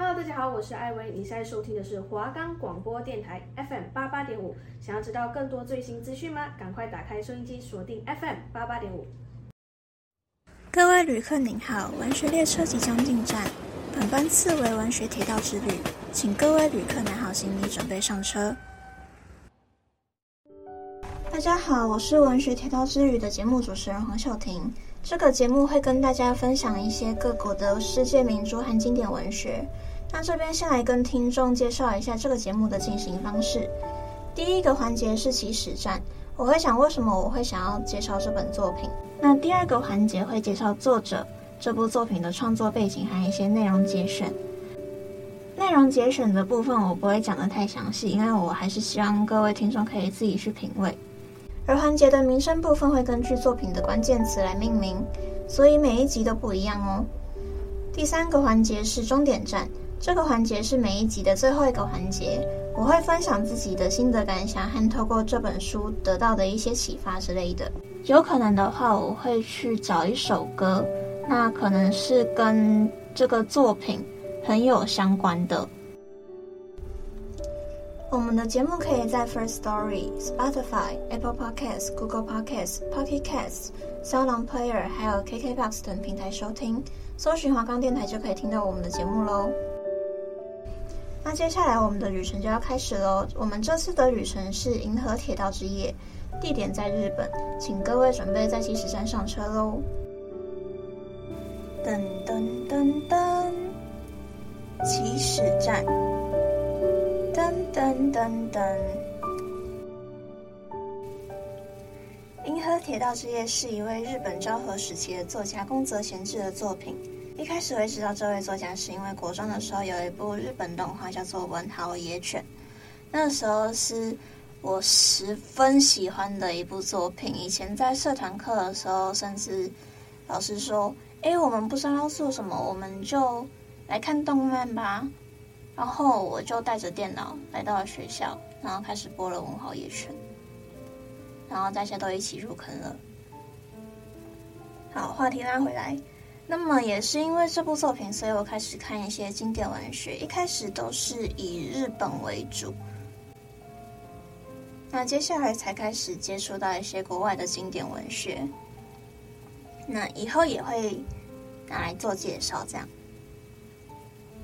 Hello，大家好，我是艾薇。你现在收听的是华冈广播电台 FM 八八点五。想要知道更多最新资讯吗？赶快打开收音机，锁定 FM 八八点五。各位旅客您好，文学列车即将进站，本班次为文学铁道之旅，请各位旅客拿好行李，准备上车。大家好，我是文学铁道之旅的节目主持人黄秀婷。这个节目会跟大家分享一些各国的世界名著和经典文学。那这边先来跟听众介绍一下这个节目的进行方式。第一个环节是起始站，我会想为什么我会想要介绍这本作品。那第二个环节会介绍作者、这部作品的创作背景还有一些内容节选。内容节选的部分我不会讲得太详细，因为我还是希望各位听众可以自己去品味。而环节的名称部分会根据作品的关键词来命名，所以每一集都不一样哦。第三个环节是终点站。这个环节是每一集的最后一个环节，我会分享自己的心得感想和透过这本书得到的一些启发之类的。有可能的话，我会去找一首歌，那可能是跟这个作品很有相关的。我们的节目可以在 First Story、Spotify、Apple Podcasts、Google Podcasts、Pocket Casts、SoundOn Player 还有 KKBOX 等平台收听，搜寻华冈电台就可以听到我们的节目喽。那接下来我们的旅程就要开始喽。我们这次的旅程是银河铁道之夜，地点在日本，请各位准备在起始站上车喽。噔噔噔噔，起始站。噔噔噔噔。银河铁道之夜是一位日本昭和时期的作家宫泽贤治的作品。一开始会知道这位作家，是因为国中的时候有一部日本动画叫做《文豪野犬》，那时候是我十分喜欢的一部作品。以前在社团课的时候，甚至老师说：“哎，我们不知道要做什么，我们就来看动漫吧。”然后我就带着电脑来到了学校，然后开始播了《文豪野犬》，然后大家都一起入坑了。好，话题拉回来。那么也是因为这部作品，所以我开始看一些经典文学。一开始都是以日本为主，那接下来才开始接触到一些国外的经典文学。那以后也会拿来做介绍，这样。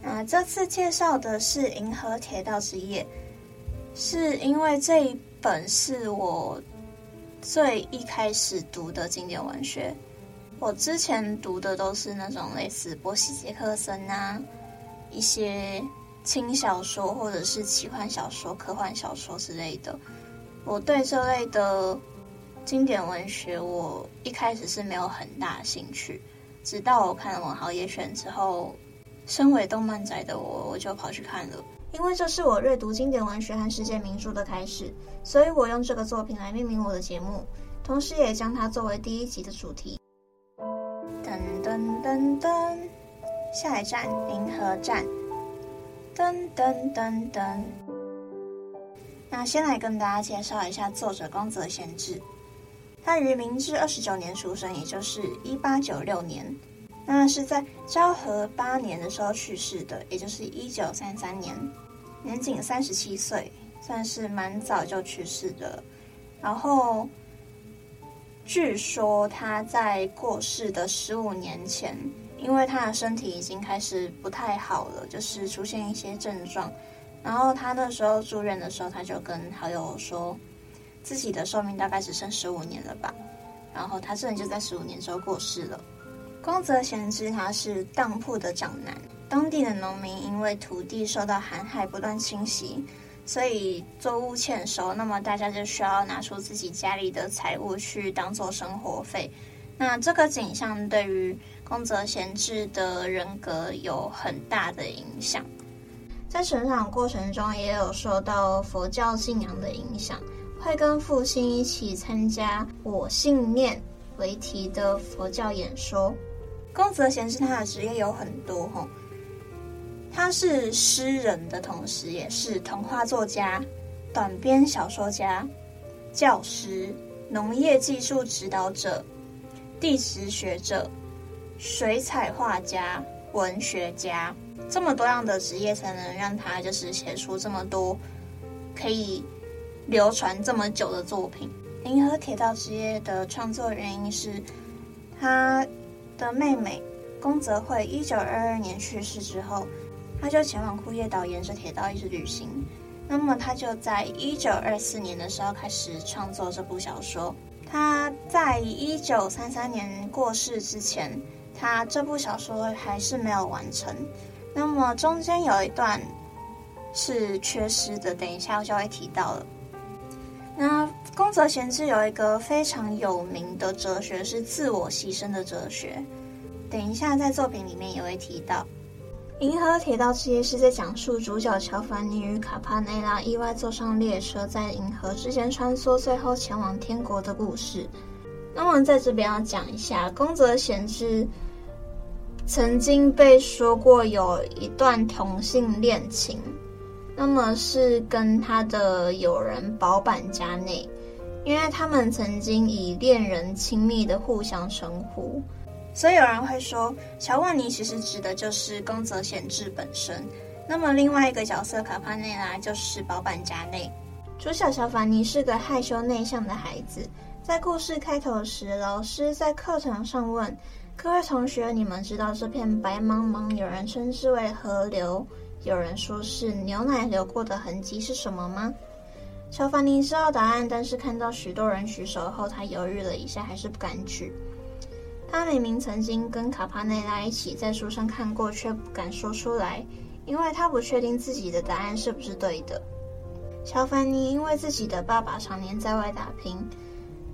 那这次介绍的是《银河铁道之夜》，是因为这一本是我最一开始读的经典文学。我之前读的都是那种类似波西·杰克森啊，一些轻小说或者是奇幻小说、科幻小说之类的。我对这类的经典文学，我一开始是没有很大兴趣。直到我看了《文豪野犬》之后，身为动漫宅的我，我就跑去看了。因为这是我阅读经典文学和世界名著的开始，所以我用这个作品来命名我的节目，同时也将它作为第一集的主题。噔噔噔，下一站银河站。噔噔噔噔。那先来跟大家介绍一下作者宫泽贤治。他于明治二十九年出生，也就是一八九六年。那是在昭和八年的时候去世的，也就是一九三三年，年仅三十七岁，算是蛮早就去世的。然后。据说他在过世的十五年前，因为他的身体已经开始不太好了，就是出现一些症状。然后他那时候住院的时候，他就跟好友说，自己的寿命大概只剩十五年了吧。然后他这人就在十五年之后过世了。宫泽贤治他是当铺的长男，当地的农民因为土地受到寒害不断侵袭。所以作物欠收，那么大家就需要拿出自己家里的财物去当做生活费。那这个景象对于宫泽贤治的人格有很大的影响，在成长过程中也有受到佛教信仰的影响，会跟父亲一起参加“我信念”为题的佛教演说。宫泽贤治他的职业有很多吼。他是诗人的同时，也是童话作家、短篇小说家、教师、农业技术指导者、地质学者、水彩画家、文学家。这么多样的职业才能让他就是写出这么多可以流传这么久的作品。《银河铁道职业》的创作原因是他的妹妹宫泽惠一九二二年去世之后，他就前往库页岛，沿着铁道一直旅行。那么他就在一九二四年的时候开始创作这部小说。他在一九三三年过世之前，他这部小说还是没有完成。那么中间有一段是缺失的，等一下我就会提到了。那宫泽贤治有一个非常有名的哲学是自我牺牲的哲学，等一下在作品里面也会提到。《银河铁道之夜》是在讲述主角乔凡尼与卡帕内拉意外坐上列车，在银河之间穿梭，最后前往天国的故事。那么在这边要讲一下，宫泽贤治曾经被说过有一段同性恋情，那么是跟他的友人保坂家内，因为他们曾经以恋人亲密的互相称呼。所以有人会说，乔万尼其实指的就是宫泽贤治本身。那么另外一个角色卡帕内拉就是保坂佳内。主角乔凡尼是个害羞内向的孩子。在故事开头时，老师在课堂上问各位同学：“你们知道这片白茫茫，有人称之为河流，有人说是牛奶流过的痕迹是什么吗？”乔凡尼知道答案，但是看到许多人举手后，他犹豫了一下，还是不敢举。他明明曾经跟卡帕内拉一起在书上看过，却不敢说出来，因为他不确定自己的答案是不是对的。乔凡尼因为自己的爸爸常年在外打拼，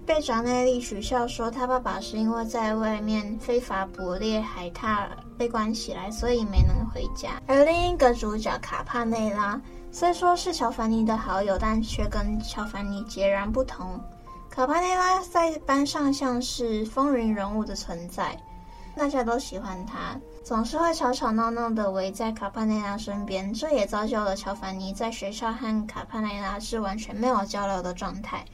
被扎内利取笑说他爸爸是因为在外面非法捕猎海獭被关起来，所以没能回家。而另一个主角卡帕内拉虽说是乔凡尼的好友，但却跟乔凡尼截然不同。卡帕内拉在班上像是风云人物的存在，大家都喜欢他，总是会吵吵闹闹的围在卡帕内拉身边。这也造就了乔凡尼在学校和卡帕内拉是完全没有交流的状态。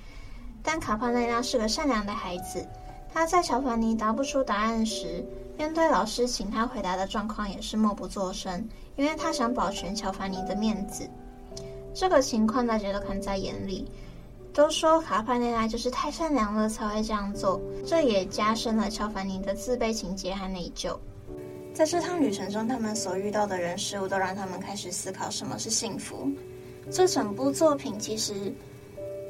但卡帕内拉是个善良的孩子，他在乔凡尼答不出答案时，面对老师请他回答的状况也是默不作声，因为他想保全乔凡尼的面子。这个情况大家都看在眼里。都说卡帕内拉就是太善良了才会这样做，这也加深了乔凡尼的自卑情结和内疚。在这趟旅程中，他们所遇到的人事物都让他们开始思考什么是幸福。这整部作品其实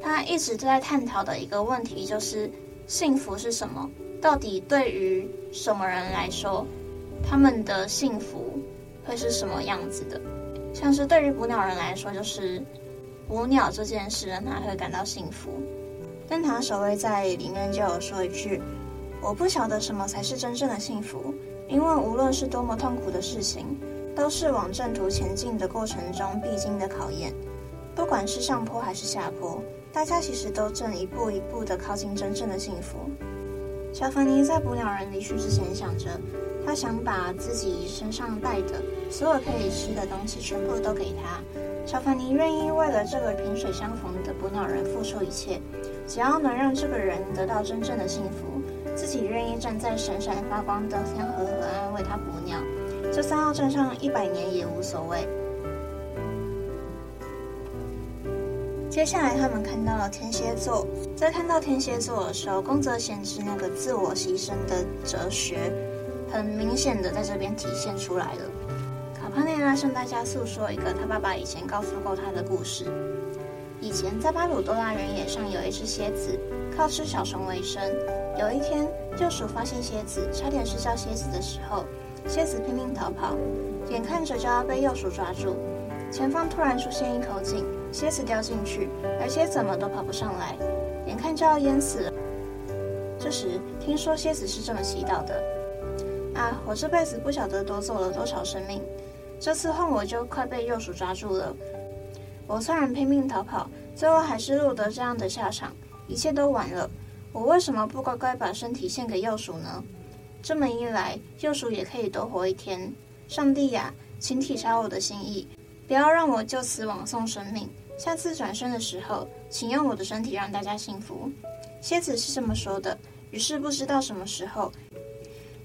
他一直都在探讨的一个问题就是幸福是什么？到底对于什么人来说，他们的幸福会是什么样子的？像是对于捕鸟人来说，就是。捕鸟这件事让他会感到幸福，但他守卫在里面就有说一句：“我不晓得什么才是真正的幸福，因为无论是多么痛苦的事情，都是往正途前进的过程中必经的考验。不管是上坡还是下坡，大家其实都正一步一步地靠近真正的幸福。”小凡尼在捕鸟人离去之前想着，他想把自己身上带的所有可以吃的东西全部都给他。乔凡尼愿意为了这个萍水相逢的捕鸟人付出一切，只要能让这个人得到真正的幸福，自己愿意站在闪闪发光的天河河岸为他捕鸟，就算要站上一百年也无所谓。接下来，他们看到了天蝎座，在看到天蝎座的时候，宫泽贤治那个自我牺牲的哲学，很明显的在这边体现出来了。卡内拉向大家诉说一个他爸爸以前告诉过他的故事。以前在巴鲁多拉原野上有一只蝎子，靠吃小虫为生。有一天，鼬鼠发现蝎子，差点吃掉蝎子的时候，蝎子拼命逃跑，眼看着就要被鼬鼠抓住，前方突然出现一口井，蝎子掉进去，而且怎么都跑不上来，眼看就要淹死了。这时，听说蝎子是这么祈祷的：啊，我这辈子不晓得夺走了多少生命。这次换我就快被鼬鼠抓住了。我虽然拼命逃跑，最后还是落得这样的下场，一切都完了。我为什么不乖乖把身体献给鼬鼠呢？这么一来，鼬鼠也可以多活一天。上帝呀，请体察我的心意，不要让我就此枉送生命。下次转生的时候，请用我的身体让大家幸福。蝎子是这么说的。于是不知道什么时候。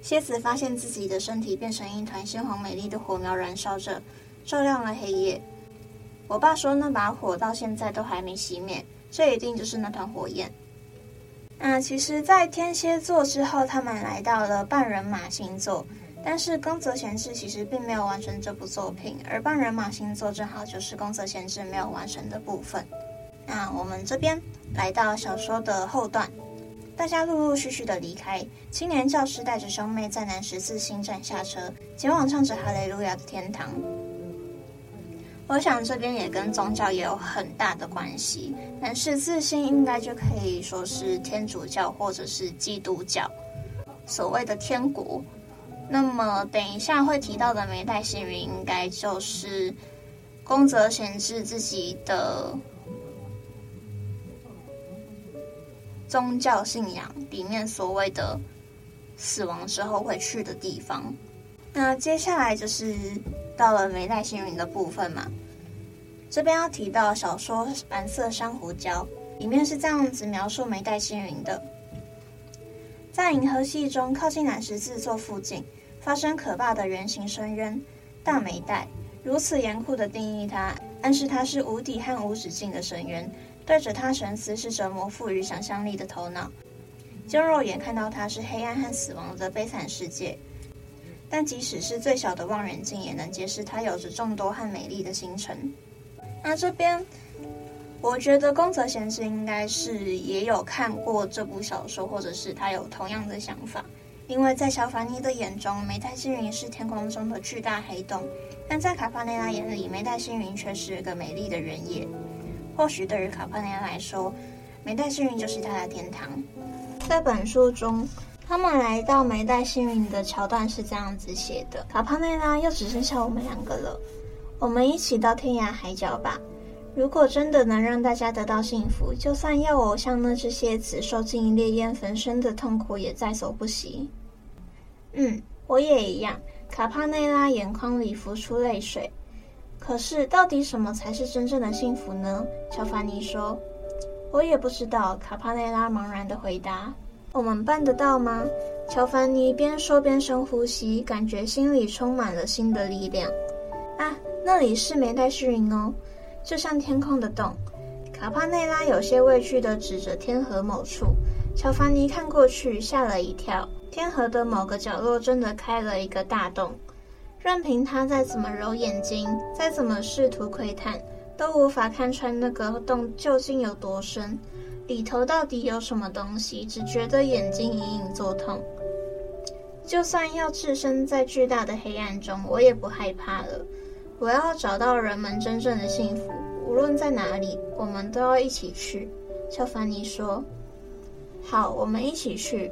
蝎子发现自己的身体变成一团鲜黄美丽的火苗，燃烧着，照亮了黑夜。我爸说，那把火到现在都还没熄灭，这一定就是那团火焰。那其实，在天蝎座之后，他们来到了半人马星座，但是宫泽贤治其实并没有完成这部作品，而半人马星座正好就是宫泽贤治没有完成的部分。那我们这边来到小说的后段。大家陆陆续续的离开，青年教师带着兄妹在南十字星站下车，前往唱着哈雷路亚的天堂。我想这边也跟宗教也有很大的关系。南十字星应该就可以说是天主教或者是基督教所谓的天国。那么等一下会提到的梅代星云，应该就是宫泽贤治自己的。宗教信仰里面所谓的死亡之后会去的地方，那接下来就是到了梅代星云的部分嘛。这边要提到小说《蓝色珊瑚礁》里面是这样子描述梅代星云的：在银河系中靠近南十字座附近发生可怕的圆形深渊——大梅代。如此严酷的定义它，暗示它是无底和无止境的深渊。对着他沉思是折磨赋予想象力的头脑，就肉眼看到它是黑暗和死亡的悲惨世界。但即使是最小的望远镜，也能揭示它有着众多和美丽的星辰。那这边，我觉得宫泽贤治应该是也有看过这部小说，或者是他有同样的想法。因为在乔凡尼的眼中，梅代星云是天空中的巨大黑洞，但在卡帕内拉眼里，梅代星云却是一个美丽的原野。或许对于卡帕内拉来说，梅代幸运就是他的天堂。在本书中，他们来到梅代幸运的桥段是这样子写的：卡帕内拉，又只剩下我们两个了，我们一起到天涯海角吧。如果真的能让大家得到幸福，就算要我像那只蝎子受尽烈焰焚身的痛苦，也在所不惜。嗯，我也一样。卡帕内拉眼眶里浮出泪水。可是，到底什么才是真正的幸福呢？乔凡尼说：“我也不知道。”卡帕内拉茫然的回答：“我们办得到吗？”乔凡尼边说边深呼吸，感觉心里充满了新的力量。啊，那里是没带虚云哦，就像天空的洞。卡帕内拉有些畏惧的指着天河某处。乔凡尼看过去，吓了一跳。天河的某个角落真的开了一个大洞。任凭他再怎么揉眼睛，再怎么试图窥探，都无法看穿那个洞究竟有多深，里头到底有什么东西，只觉得眼睛隐隐作痛。就算要置身在巨大的黑暗中，我也不害怕了。我要找到人们真正的幸福，无论在哪里，我们都要一起去。乔凡尼说：“好，我们一起去。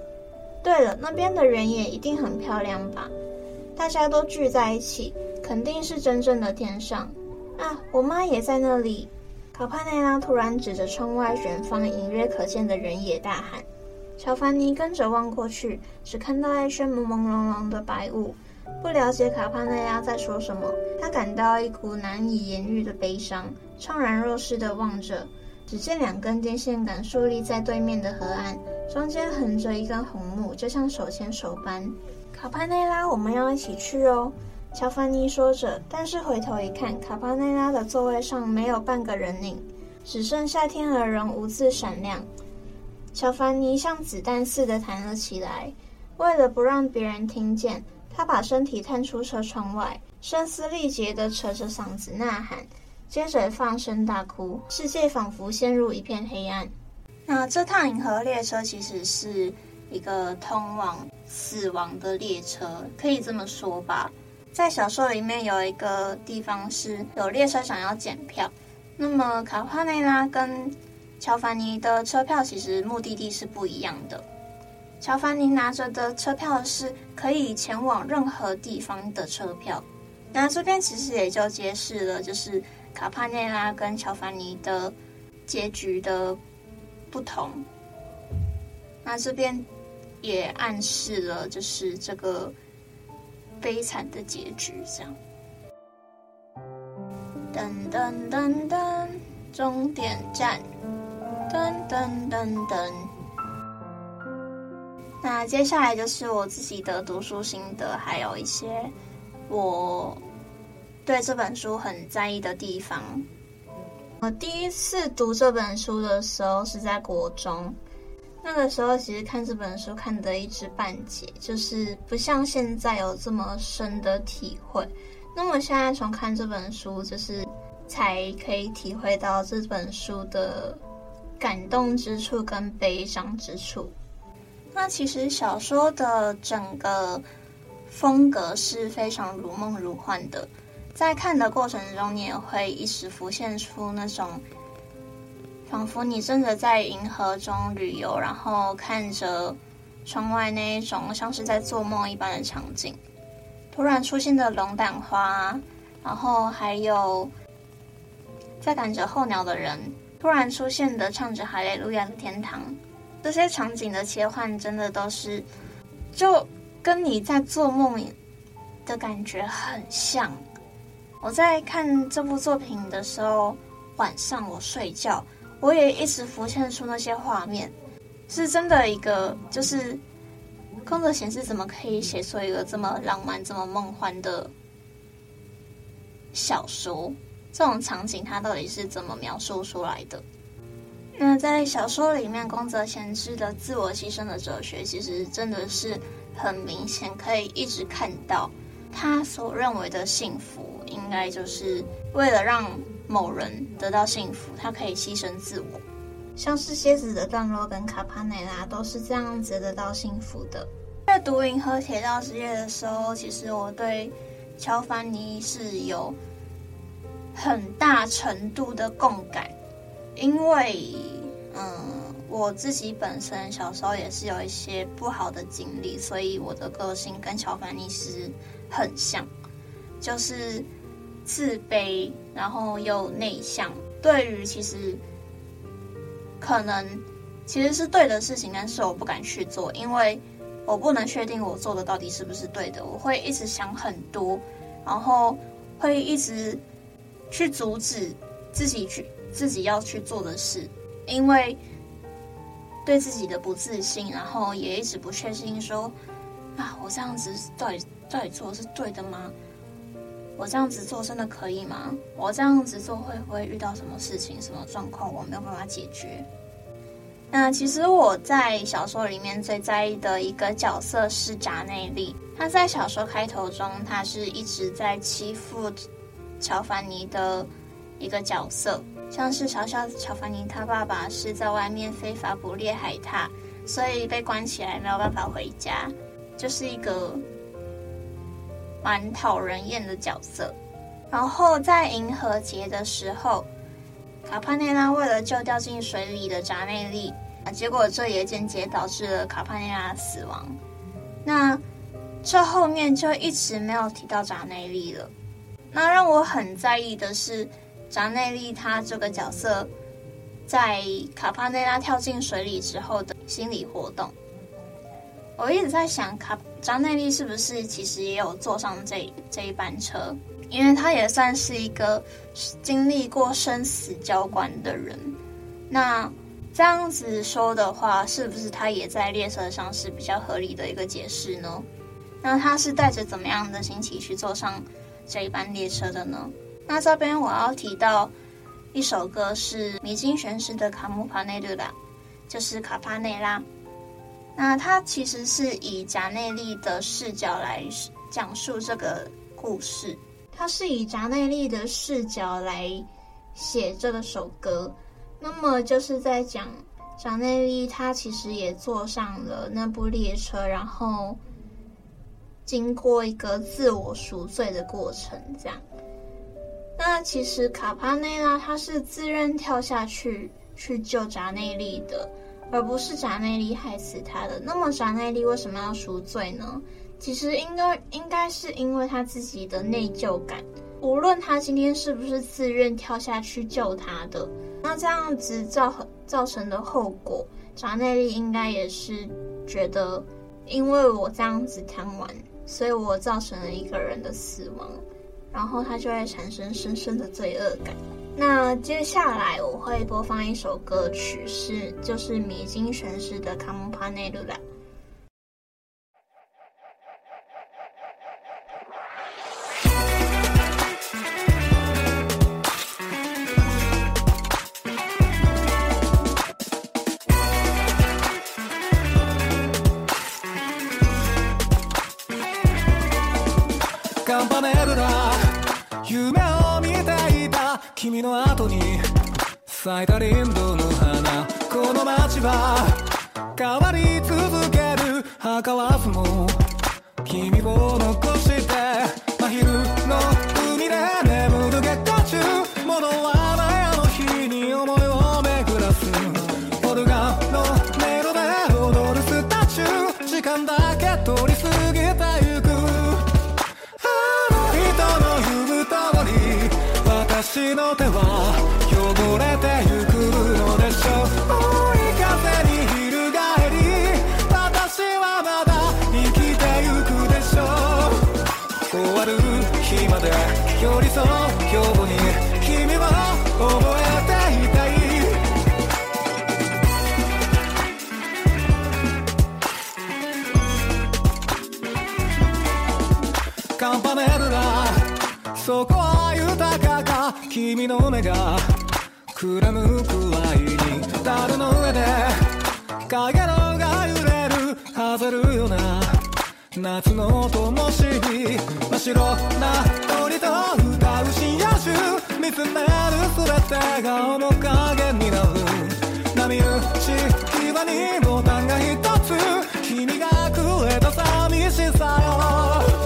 对了，那边的原野一定很漂亮吧？”大家都聚在一起，肯定是真正的天上啊！我妈也在那里。卡帕内拉突然指着窗外远方隐约可见的人野大喊。乔凡尼跟着望过去，只看到一圈朦朦胧胧的白雾，不了解卡帕内拉在说什么。他感到一股难以言喻的悲伤，怅然若失地望着。只见两根电线杆竖立在对面的河岸，中间横着一根红木，就像手牵手般。卡帕内拉，我们要一起去哦。”乔凡尼说着，但是回头一看，卡帕内拉的座位上没有半个人影，只剩下天鹅绒兀自闪亮。乔凡尼像子弹似的弹了起来，为了不让别人听见，他把身体探出车窗外，声嘶力竭地扯着嗓子呐喊，接着放声大哭，世界仿佛陷入一片黑暗。那这趟银河列车其实是一个通往死亡的列车，可以这么说吧。在小说里面有一个地方是有列车想要检票，那么卡帕内拉跟乔凡尼的车票其实目的地是不一样的。乔凡尼拿着的车票是可以前往任何地方的车票。那这边其实也就揭示了，就是卡帕内拉跟乔凡尼的结局的不同。那这边。也暗示了，就是这个悲惨的结局，这样。噔噔噔噔，终点站。噔噔噔噔。那接下来就是我自己的读书心得，还有一些我对这本书很在意的地方。我第一次读这本书的时候是在国中，那个时候其实看这本书看得一知半解，就是不像现在有这么深的体会。那么现在从看这本书，就是才可以体会到这本书的感动之处跟悲伤之处。那其实小说的整个风格是非常如梦如幻的，在看的过程中，你也会一时浮现出那种仿佛你真的在银河中旅游，然后看着窗外那一种像是在做梦一般的场景。突然出现的龙胆花，然后还有在赶着候鸟的人，突然出现的唱着哈利路亚的天堂。这些场景的切换真的都是，就跟你在做梦的感觉很像。我在看这部作品的时候，晚上我睡觉，我也一直浮现出那些画面，是真的一个就是，空泽贤治怎么可以写出一个这么浪漫、这么梦幻的小说？这种场景他到底是怎么描述出来的？那在小说里面，宫泽贤治的自我牺牲的哲学，其实真的是很明显，可以一直看到他所认为的幸福，应该就是为了让某人得到幸福，他可以牺牲自我。像是蝎子的段落跟卡帕内拉都是这样子得到幸福的。在读《银河铁道之夜》的时候，其实我对乔凡尼是有很大程度的共感。因为，嗯，我自己本身小时候也是有一些不好的经历，所以我的个性跟乔凡尼是很像，就是自卑，然后又内向。对于其实可能其实是对的事情，但是我不敢去做，因为我不能确定我做的到底是不是对的。我会一直想很多，然后会一直去阻止自己去。自己要去做的事，因为对自己的不自信，然后也一直不确信说，啊，我这样子到底到底做的是对的吗？我这样子做真的可以吗？我这样子做会不会遇到什么事情、什么状况，我没有办法解决？那其实我在小说里面最在意的一个角色是札内利，他在小说开头中，他是一直在欺负乔凡尼的一个角色。像是嘲笑乔凡尼，他爸爸是在外面非法捕猎海獭，所以被关起来，没有办法回家，就是一个蛮讨人厌的角色。然后在银河节的时候，卡帕内拉为了救掉进水里的扎内利，啊结果这也间接导致了卡帕内拉死亡。那这后面就一直没有提到扎内利了。那让我很在意的是。扎内利他这个角色，在卡帕内拉跳进水里之后的心理活动，我一直在想，卡张内利是不是其实也有坐上这这一班车？因为他也算是一个经历过生死交关的人。那这样子说的话，是不是他也在列车上是比较合理的一个解释呢？那他是带着怎么样的心情去坐上这一班列车的呢？那这边我要提到一首歌，是米津玄师的《卡姆帕内鲁拉》，就是卡帕内拉。那它其实是以贾内利的视角来讲述这个故事，它是以贾内利的视角来写这个首歌。那么就是在讲贾内利，他其实也坐上了那部列车，然后经过一个自我赎罪的过程，这样。那其实卡帕内拉他是自愿跳下去去救贾内利的，而不是扎内利害死他的。那么扎内利为什么要赎罪呢？其实应该应该是因为他自己的内疚感。无论他今天是不是自愿跳下去救他的，那这样子造造成的后果，扎内利应该也是觉得，因为我这样子贪玩，所以我造成了一个人的死亡。然后他就会产生深深的罪恶感。那接下来我会播放一首歌曲，是就是米津玄师的《Campanella》。Campanella。君の後に咲いたリンドの花。この街は変わり続ける儚さも君を残太君の目がくらむくらいに樽の上で影のが揺れる風るような夏の灯火真っ白な鳥と歌う深夜中見つめる全てが面影になる波打ち際にボタンが一つ君がくれた寂しさよ。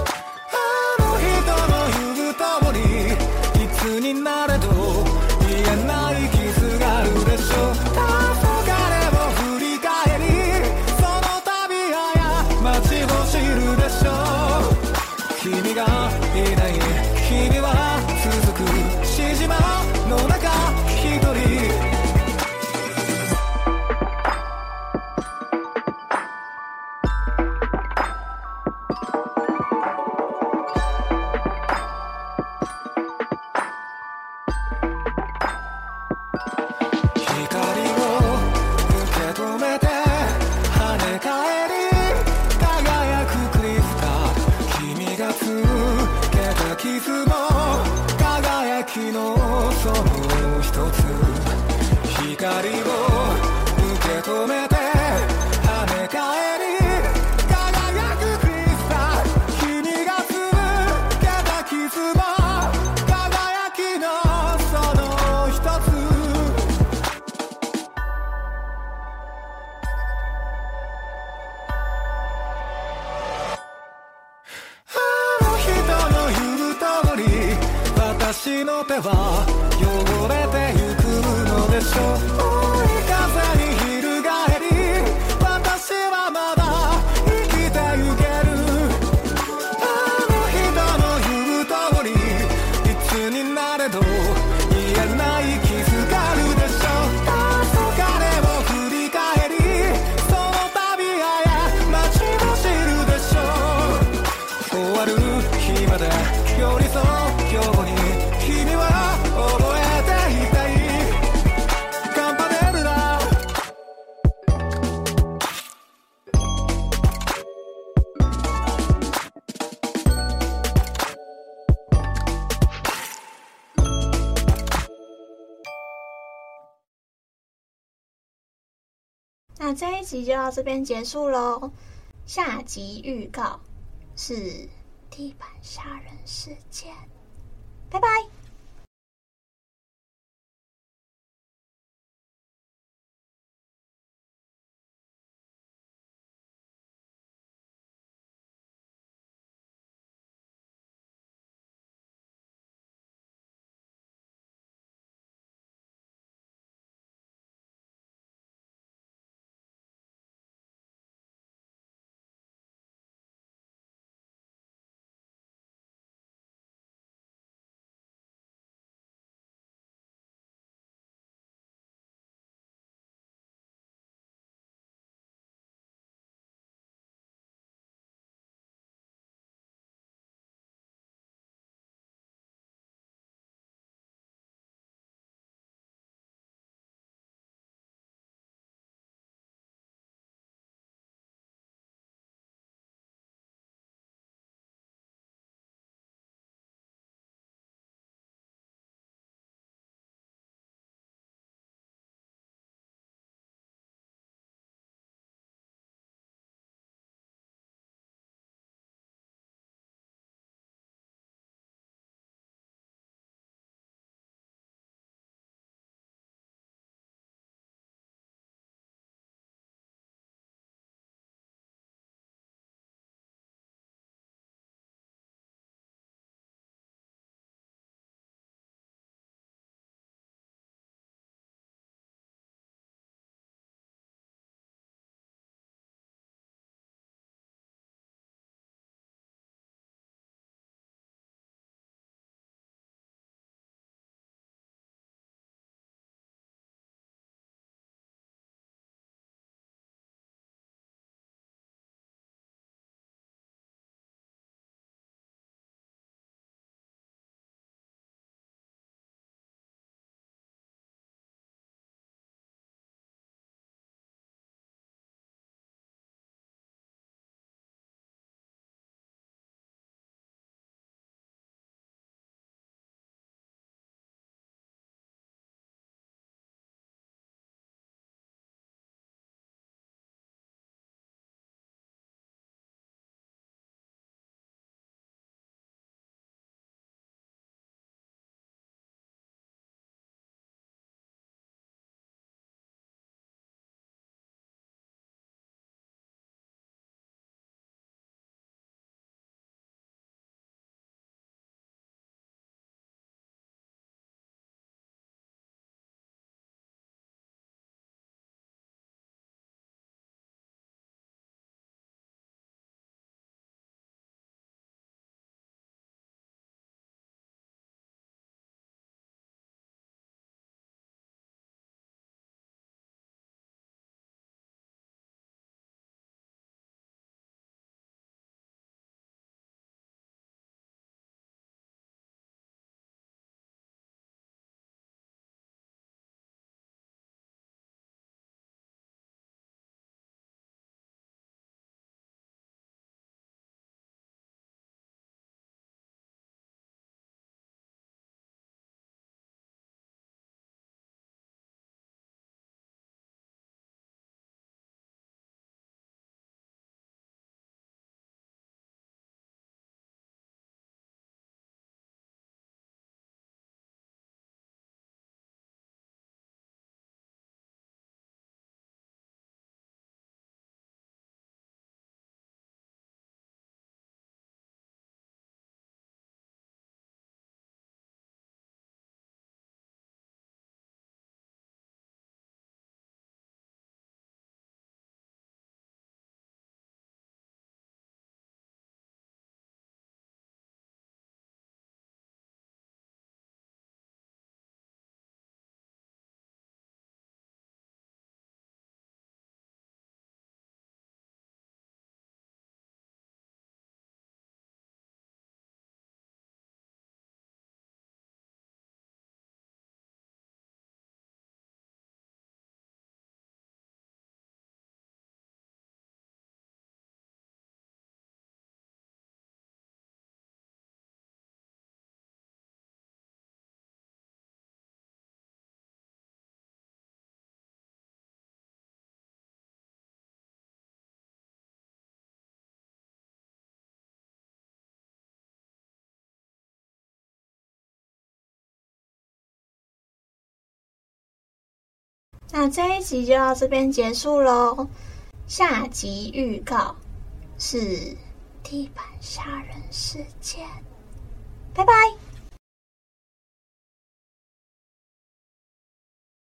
私の手は汚れてゆくのでしょう。那这一集就到这边结束喽。下集预告是地板杀人事件。拜拜。那这一集就到这边结束喽。下集预告是地板杀人事件。拜拜。